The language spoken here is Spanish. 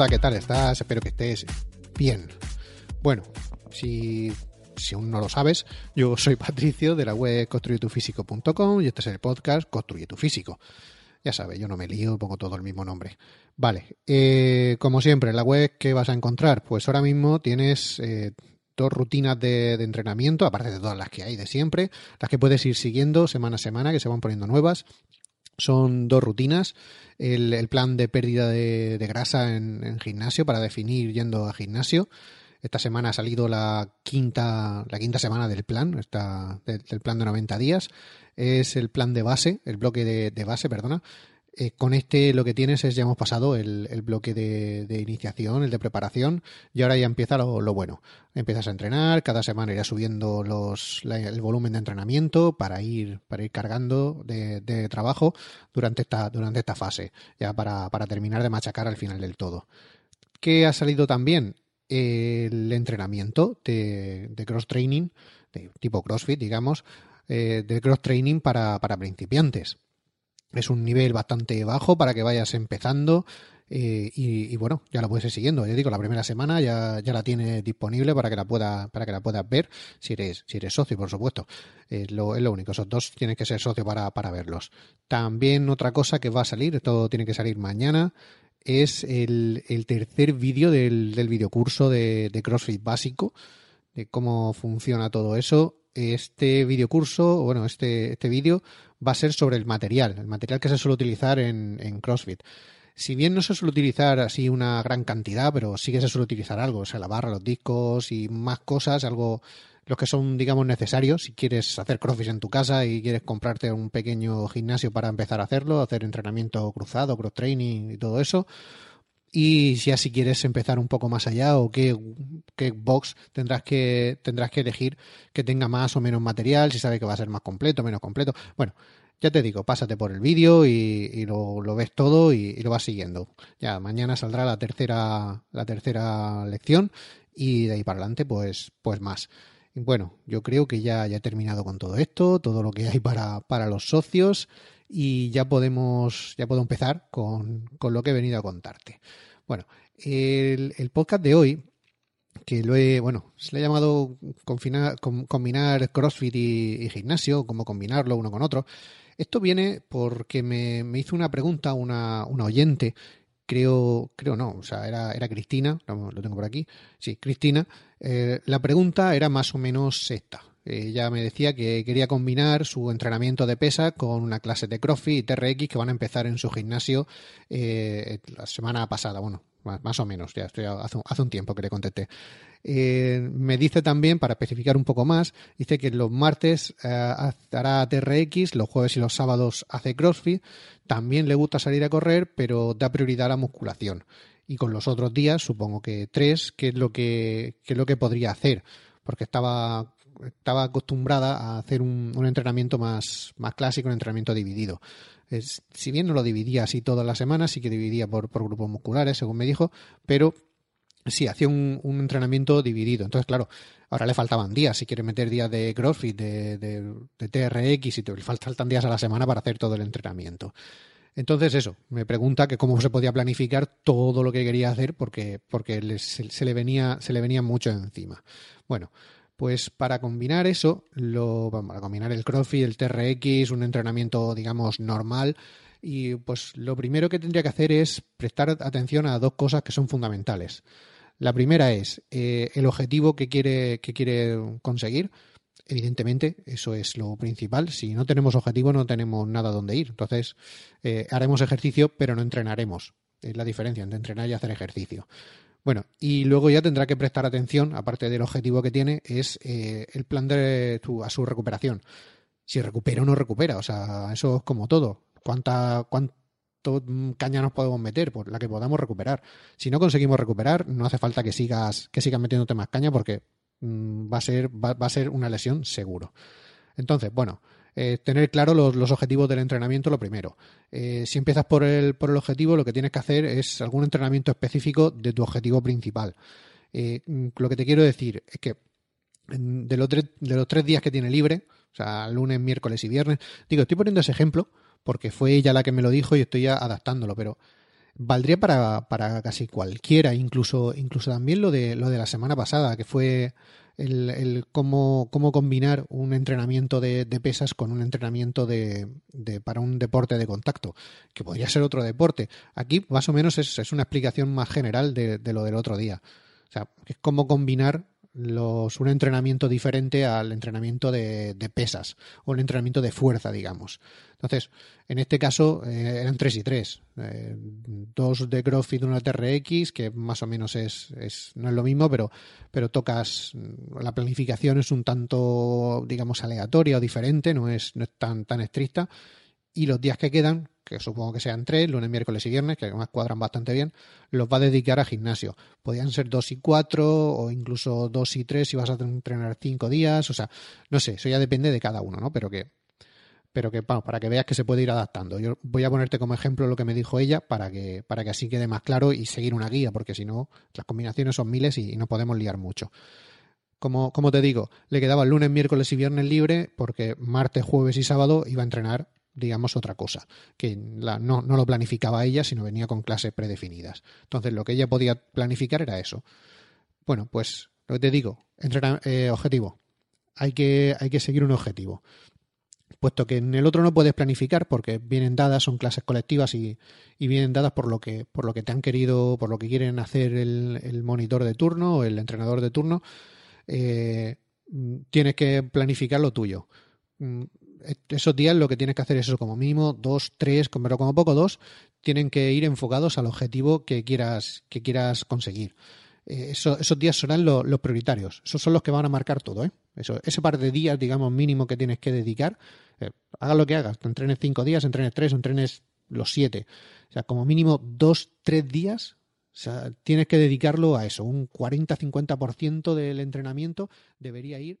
Hola, ¿qué tal estás? Espero que estés bien. Bueno, si, si aún no lo sabes, yo soy Patricio de la web construyetufísico.com y este es el podcast Construye tu Físico. Ya sabes, yo no me lío, pongo todo el mismo nombre. Vale, eh, como siempre, la web que vas a encontrar, pues ahora mismo tienes eh, dos rutinas de, de, entrenamiento, aparte de todas las que hay de siempre, las que puedes ir siguiendo semana a semana, que se van poniendo nuevas. Son dos rutinas. El, el plan de pérdida de, de grasa en, en, gimnasio para definir yendo a gimnasio. Esta semana ha salido la quinta, la quinta semana del plan, esta, del, del plan de 90 días. Es el plan de base, el bloque de, de base, perdona. Eh, con este lo que tienes es, ya hemos pasado el, bloque de, iniciación, el de preparación, y ahora ya empieza lo, lo, bueno. Empiezas a entrenar, cada semana irás subiendo los, la, el volumen de entrenamiento para ir, para ir cargando de, trabajo durante esta, durante esta fase, ya para, para terminar de machacar al final del todo. ¿Qué ha salido también? El entrenamiento de, de cross training, de tipo CrossFit, digamos, eh, de cross training para, para principiantes es un nivel bastante bajo para que vayas empezando eh, y, bueno, ya lo puedes ir siguiendo. Ya digo, la primera semana ya, ya la tienes disponible para que la pueda, para que la puedas ver si eres, si eres socio, por supuesto. Es lo, es lo único. Esos dos tienes que ser socio para, para verlos. También otra cosa que va a salir, esto tiene que salir mañana, es el, el tercer vídeo del, del videocurso de, de CrossFit básico, de cómo funciona todo eso. Este videocurso, bueno, este, este vídeo va a ser sobre el material, el material que se suele utilizar en, en CrossFit. Si bien no se suele utilizar así una gran cantidad, pero sí que se suele utilizar algo, o sea, la barra, los discos y más cosas, algo los que son, digamos, necesarios. Si quieres hacer CrossFit en tu casa y quieres comprarte un pequeño gimnasio para empezar a hacerlo, hacer entrenamiento cruzado, cross training y todo eso. Y si así quieres empezar un poco más allá o qué, qué box tendrás que, tendrás que elegir que tenga más o menos material, si sabes que va a ser más completo, menos completo. Bueno, ya te digo, pásate por el vídeo y, y lo, lo, ves todo y, y, lo vas siguiendo. Ya mañana saldrá la tercera, la tercera lección y de ahí para adelante, pues, pues más. Bueno, yo creo que ya, ya he terminado con todo esto, todo lo que hay para, para los socios y ya podemos, ya puedo empezar con, con lo que he venido a contarte. Bueno, el, el podcast de hoy que lo he, bueno, se le ha llamado combinar CrossFit y, gimnasio, cómo combinarlo uno con otro. Esto viene porque me, me hizo una pregunta una, una, oyente, creo, creo no, o sea, era, era Cristina, lo, lo tengo por aquí, sí, Cristina. Eh, la pregunta era más o menos esta. Ella me decía que quería combinar su entrenamiento de pesa con una clase de CrossFit y TRX que van a empezar en su gimnasio eh, la semana pasada, bueno, más o menos, ya estoy hace, un tiempo que le contesté. Eh, me dice también, para especificar un poco más, dice que los martes eh, hará TRX, los jueves y los sábados hace CrossFit, también le gusta salir a correr, pero da prioridad a la musculación. Y con los otros días, supongo que tres, que es lo que, que es lo que podría hacer, porque estaba estaba acostumbrada a hacer un, entrenamiento más, más clásico, un entrenamiento dividido. Es, si bien no lo dividía así todas las semanas, sí que dividía por, por grupos musculares, según me dijo, pero sí, hacía un, entrenamiento dividido. Entonces, claro, ahora le faltaban días. Si quiere meter días de CrossFit, de, de, TRX, y te faltan días a la semana para hacer todo el entrenamiento. Entonces, eso, me pregunta que cómo se podía planificar todo lo que quería hacer porque, porque le, se, le venía, se le venía mucho encima. Bueno, pues para combinar eso, lo, para combinar el CrossFit, el TRX, un entrenamiento, digamos, normal, y pues lo primero que tendría que hacer es prestar atención a dos cosas que son fundamentales. La primera es eh, el objetivo que quiere, que quiere conseguir. Evidentemente, eso es lo principal. Si no tenemos objetivo, no tenemos nada donde ir. Entonces, eh, haremos ejercicio, pero no entrenaremos. Es la diferencia entre entrenar y hacer ejercicio. Bueno, y luego ya tendrá que prestar atención, aparte del objetivo que tiene, es eh, el plan de tu, a su recuperación. Si recupera o no recupera, o sea, eso es como todo. ¿Cuánta, cuánto caña nos podemos meter? Por la que podamos recuperar. Si no conseguimos recuperar, no hace falta que sigas, que sigas metiéndote más caña porque va, a ser, va, a ser una lesión seguro. Entonces, bueno, eh, tener claro los, objetivos del entrenamiento lo primero. Eh, si empiezas por el, por el objetivo, lo que tienes que hacer es algún entrenamiento específico de tu objetivo principal. Eh, lo que te quiero decir es que de los, tres, de los tres días que tiene libre, o sea, lunes, miércoles y viernes, digo, estoy poniendo ese ejemplo porque fue ella la que me lo dijo y estoy adaptándolo, pero valdría para, para casi cualquiera, incluso, incluso también lo de, lo de la semana pasada, que fue el, el cómo, cómo, combinar un entrenamiento de, pesas con un entrenamiento de, de, para un deporte de contacto, que podría ser otro deporte. Aquí más o menos es, es una explicación más general de, de, lo del otro día. O sea, es cómo combinar los, un entrenamiento diferente al entrenamiento de, pesas o un entrenamiento de fuerza, digamos. Entonces, en este caso eh, eran 3 y 3. Eh, dos de CrossFit, una TRX, que más o menos es, es, no es lo mismo, pero, pero tocas, la planificación es un tanto, digamos, aleatoria o diferente, no es, no es tan, tan estricta. Y los días que quedan, que supongo que sean tres, lunes, miércoles y viernes, que además cuadran bastante bien, los va a dedicar a gimnasio. Podrían ser dos y cuatro, o incluso dos y tres si vas a entrenar cinco días, o sea, no sé, eso ya depende de cada uno, ¿no? Pero que, pero que bueno, para que veas que se puede ir adaptando. Yo voy a ponerte como ejemplo lo que me dijo ella para que, para que así quede más claro y seguir una guía, porque si no, las combinaciones son miles y, y no podemos liar mucho. Como, como, te digo, le quedaba lunes, miércoles y viernes libre porque martes, jueves y sábado iba a entrenar digamos, otra cosa, que la, no, no, lo planificaba ella, sino venía con clases predefinidas. Entonces, lo que ella podía planificar era eso. Bueno, pues lo que te digo, entrenar, eh, objetivo. Hay que, hay que seguir un objetivo. Puesto que en el otro no puedes planificar porque vienen dadas, son clases colectivas y, y vienen dadas por lo que, por lo que te han querido, por lo que quieren hacer el, el monitor de turno o el entrenador de turno, eh, tienes que planificar lo tuyo esos días lo que tienes que hacer es eso, como mínimo dos, tres, pero como poco dos, tienen que ir enfocados al objetivo que quieras, que quieras conseguir. Eh, eso, esos días serán lo, los prioritarios. Esos son los que van a marcar todo. ¿eh? Eso, ese par de días, digamos, mínimo que tienes que dedicar, eh, hagas lo que hagas, entrenes cinco días, entrenes tres, entrenes los siete. O sea, como mínimo dos, tres días tienes que dedicarlo a eso. Un 40-50% del entrenamiento debería ir